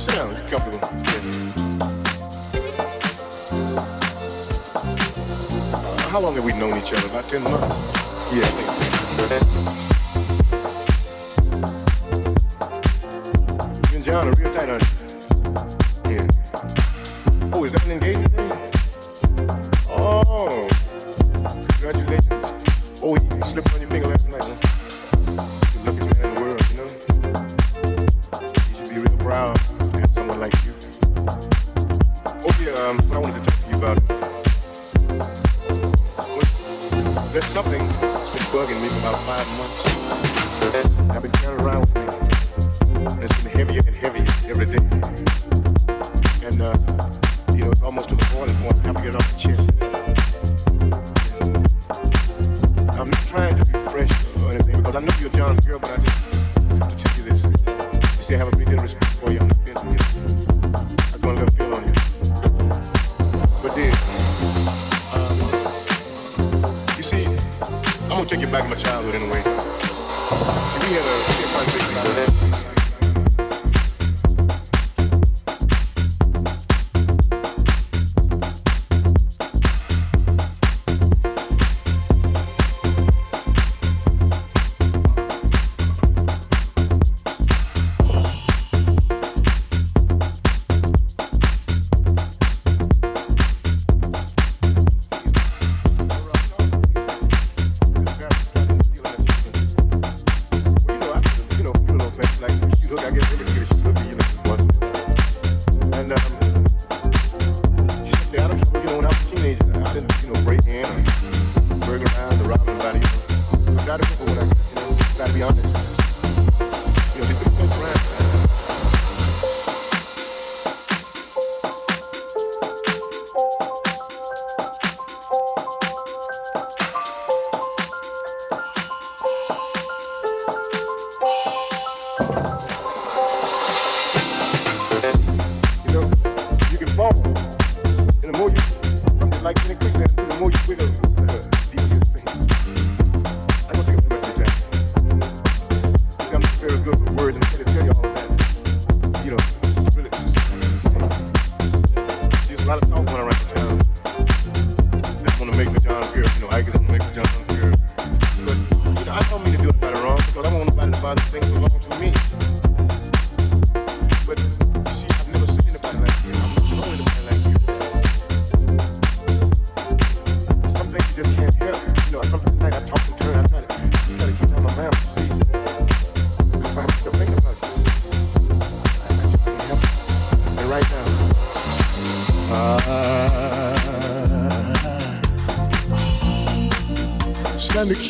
sit down. You're. Uh, how long have we known each other? About 10 months? Yeah. You and John are real tight on Yeah. Oh, is that an engagement?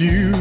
you.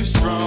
Again.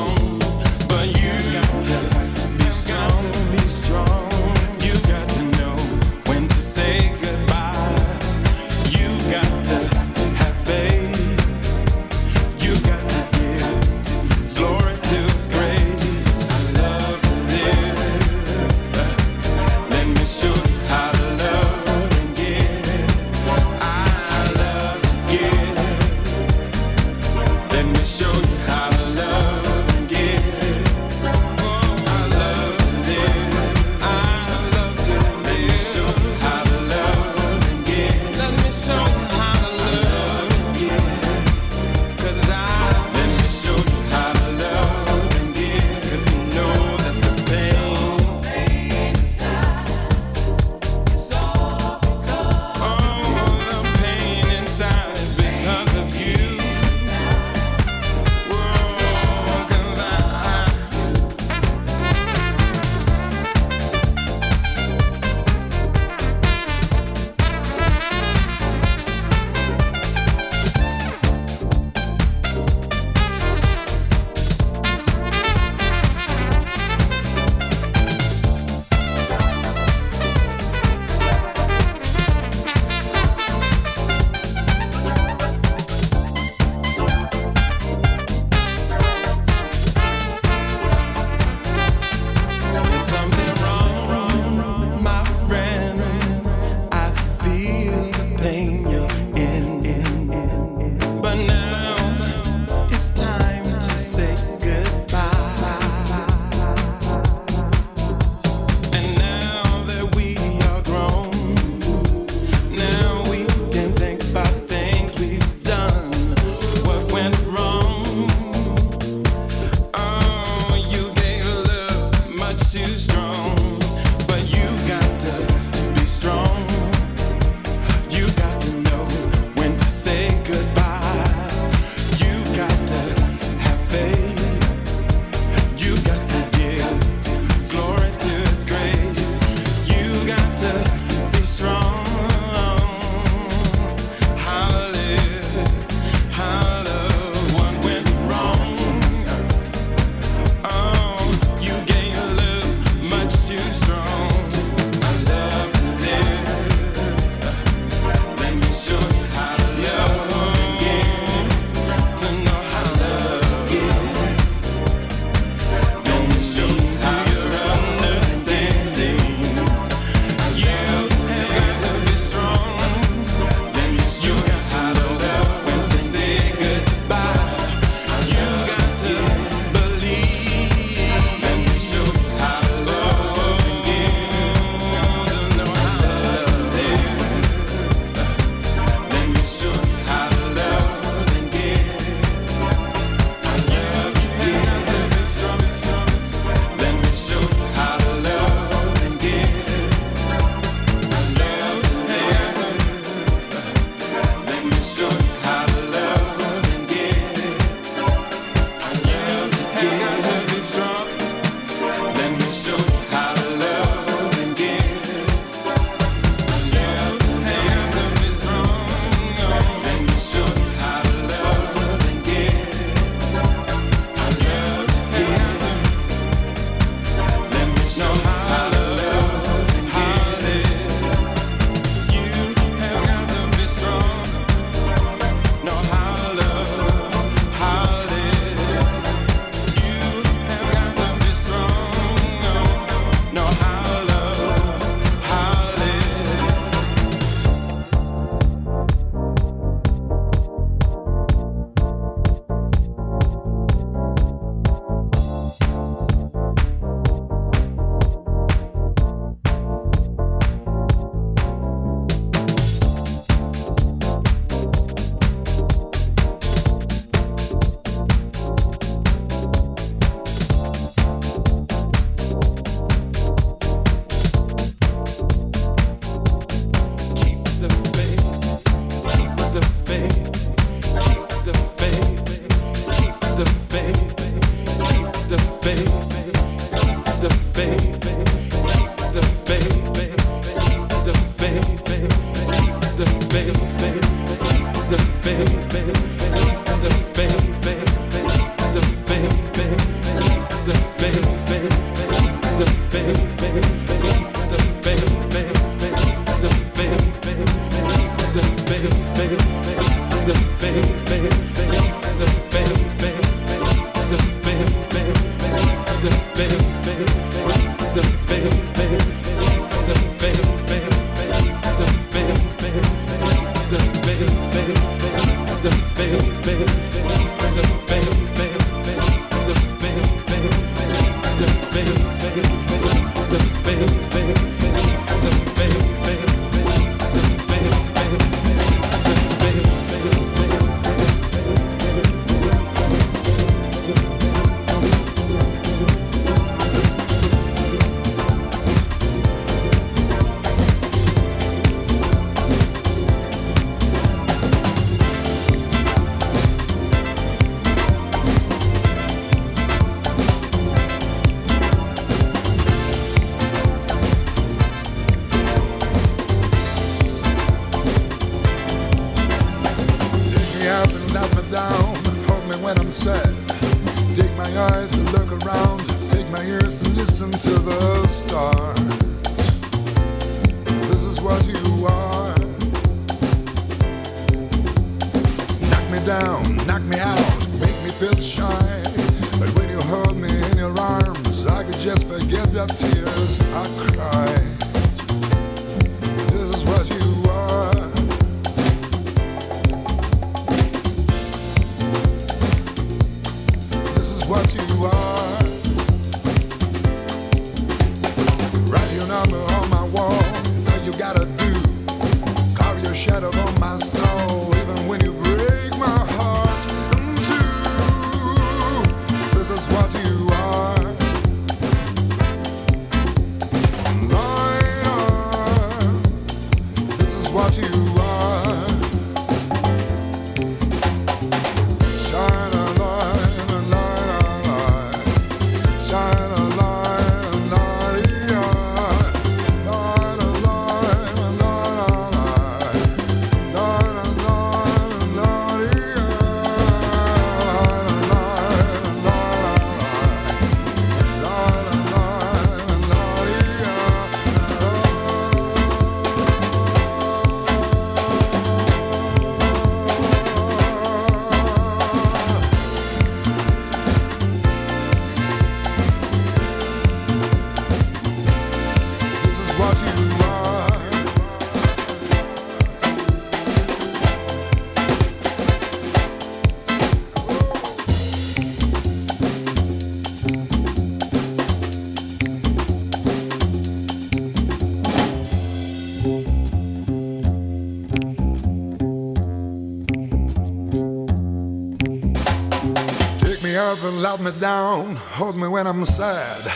I'm sad.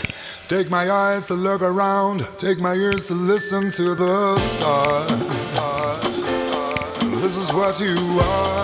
Take my eyes to look around, take my ears to listen to the stars. This is what you are.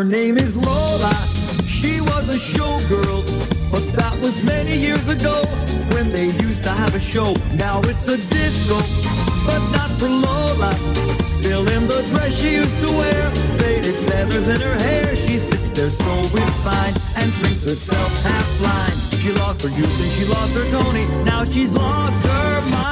Her name is Lola. She was a showgirl, but that was many years ago when they used to have a show. Now it's a disco, but not for Lola. Still in the dress she used to wear, faded feathers in her hair. She sits there so refined and drinks herself half blind. She lost her youth and she lost her Tony. Now she's lost her mind.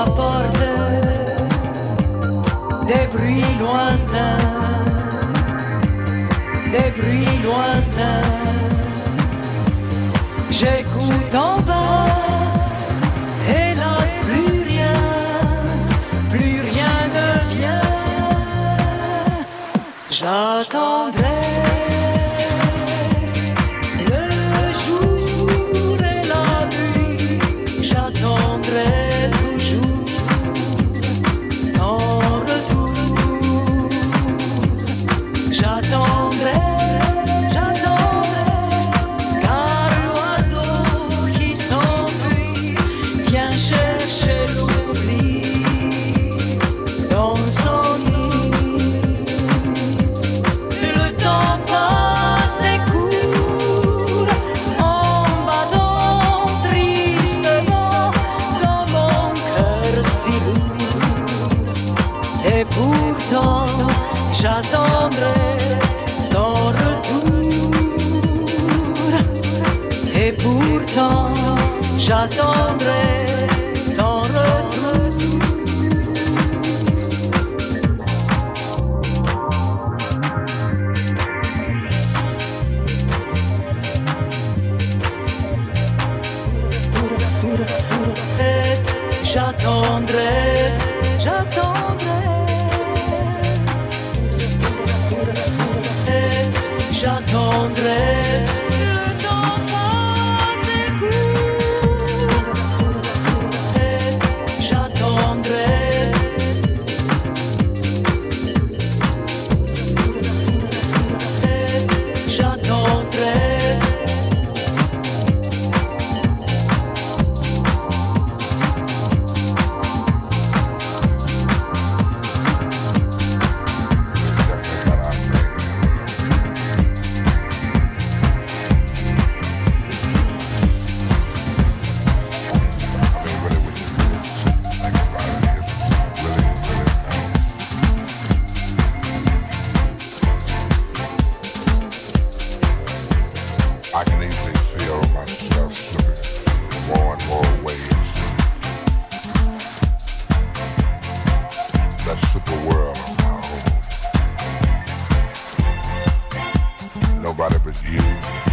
m'apporte des bruits lointains, des bruits lointains. J'écoute en j'attendrai ton retour. Et pourtant, j'attends. I can easily feel myself slipping more and more. That super world. Nobody but you.